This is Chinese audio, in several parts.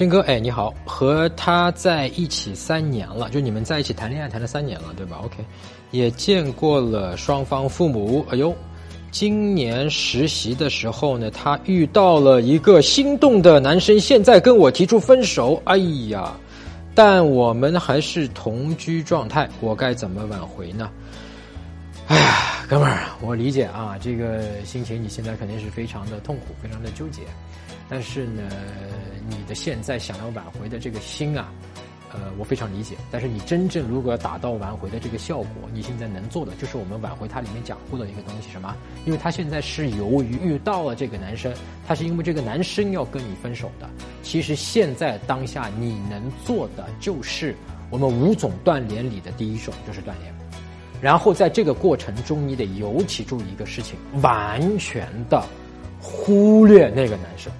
真哥，哎，你好，和他在一起三年了，就你们在一起谈恋爱谈了三年了，对吧？OK，也见过了双方父母。哎呦，今年实习的时候呢，他遇到了一个心动的男生，现在跟我提出分手。哎呀，但我们还是同居状态，我该怎么挽回呢？哎呀，哥们儿，我理解啊，这个心情你现在肯定是非常的痛苦，非常的纠结。但是呢，你的现在想要挽回的这个心啊，呃，我非常理解。但是你真正如果要达到挽回的这个效果，你现在能做的就是我们挽回它里面讲过的一个东西，什么？因为他现在是由于遇到了这个男生，他是因为这个男生要跟你分手的。其实现在当下你能做的就是我们五种断联里的第一种，就是断联。然后在这个过程中，你得尤其注意一个事情，完全的忽略那个男生，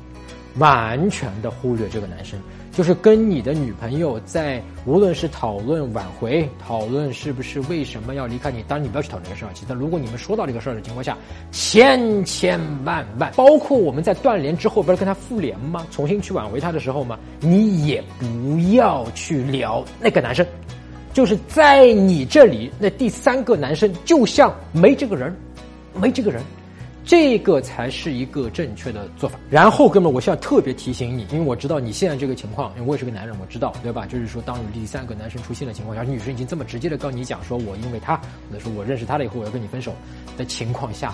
完全的忽略这个男生，就是跟你的女朋友在无论是讨论挽回，讨论是不是为什么要离开你，当然你不要去讨论这个事儿。其实如果你们说到这个事儿的情况下，千千万万，包括我们在断联之后，不是跟他复联吗？重新去挽回他的时候吗？你也不要去聊那个男生。就是在你这里，那第三个男生就像没这个人，没这个人，这个才是一个正确的做法。然后，哥们，我现在特别提醒你，因为我知道你现在这个情况，因为我也是个男人，我知道，对吧？就是说，当第三个男生出现的情况下，女生已经这么直接的跟你讲，说我因为他，或者说我认识他了以后我要跟你分手的情况下，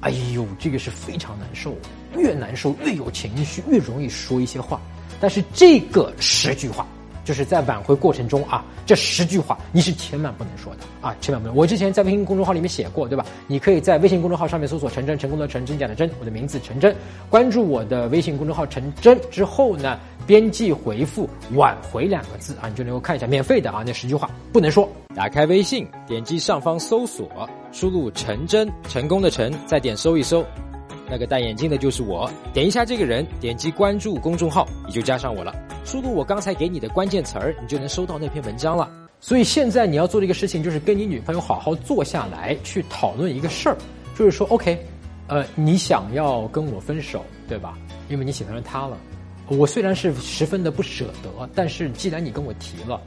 哎呦，这个是非常难受，越难受越有情绪，越容易说一些话。但是这个十句话。就是在挽回过程中啊，这十句话你是千万不能说的啊，千万不能。我之前在微信公众号里面写过，对吧？你可以在微信公众号上面搜索“陈真”，成功的陈，真假的真，我的名字陈真，关注我的微信公众号陈真之后呢，编辑回复“挽回”两个字啊，你就能够看一下免费的啊，那十句话不能说。打开微信，点击上方搜索，输入“陈真”，成功的陈，再点搜一搜。那个戴眼镜的就是我，点一下这个人，点击关注公众号，你就加上我了。输入我刚才给你的关键词儿，你就能收到那篇文章了。所以现在你要做的一个事情，就是跟你女朋友好好坐下来去讨论一个事儿，就是说，OK，呃，你想要跟我分手，对吧？因为你喜欢上他了。我虽然是十分的不舍得，但是既然你跟我提了，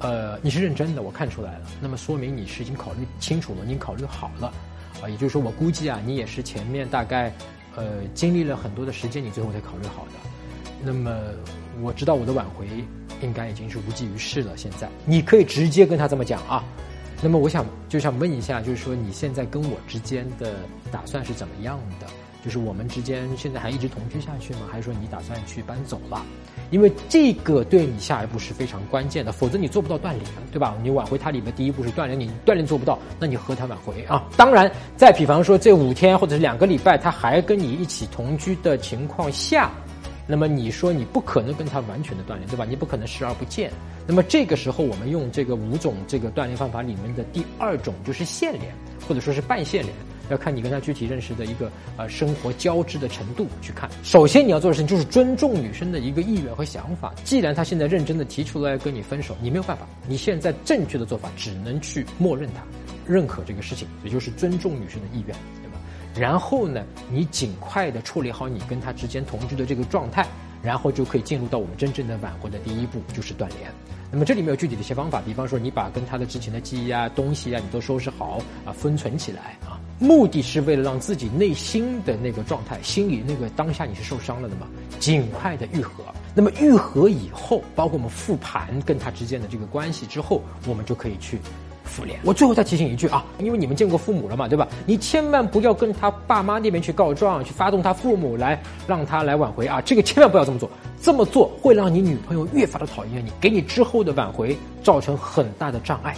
呃，你是认真的，我看出来了，那么说明你是已经考虑清楚了，你考虑好了。啊，也就是说，我估计啊，你也是前面大概，呃，经历了很多的时间，你最后才考虑好的。那么，我知道我的挽回应该已经是无济于事了。现在，你可以直接跟他这么讲啊。那么，我想就想问一下，就是说你现在跟我之间的打算是怎么样的？就是我们之间现在还一直同居下去吗？还是说你打算去搬走了？因为这个对你下一步是非常关键的，否则你做不到断联，对吧？你挽回他里面第一步是断联，你断联做不到，那你和他挽回啊？当然，再比方说这五天或者是两个礼拜，他还跟你一起同居的情况下，那么你说你不可能跟他完全的断联，对吧？你不可能视而不见。那么这个时候，我们用这个五种这个断联方法里面的第二种就是线联，或者说是半线联。要看你跟他具体认识的一个呃生活交织的程度去看。首先你要做的事情就是尊重女生的一个意愿和想法。既然她现在认真的提出来跟你分手，你没有办法。你现在正确的做法只能去默认她，认可这个事情，也就是尊重女生的意愿，然后呢，你尽快的处理好你跟他之间同居的这个状态，然后就可以进入到我们真正的挽回的第一步，就是断联。那么这里面有具体的一些方法，比方说你把跟他的之前的记忆啊、东西啊，你都收拾好啊，封存起来啊。目的是为了让自己内心的那个状态，心里那个当下你是受伤了的嘛，尽快的愈合。那么愈合以后，包括我们复盘跟他之间的这个关系之后，我们就可以去复联。我最后再提醒一句啊，因为你们见过父母了嘛，对吧？你千万不要跟他爸妈那边去告状，去发动他父母来让他来挽回啊，这个千万不要这么做。这么做会让你女朋友越发的讨厌你，给你之后的挽回造成很大的障碍。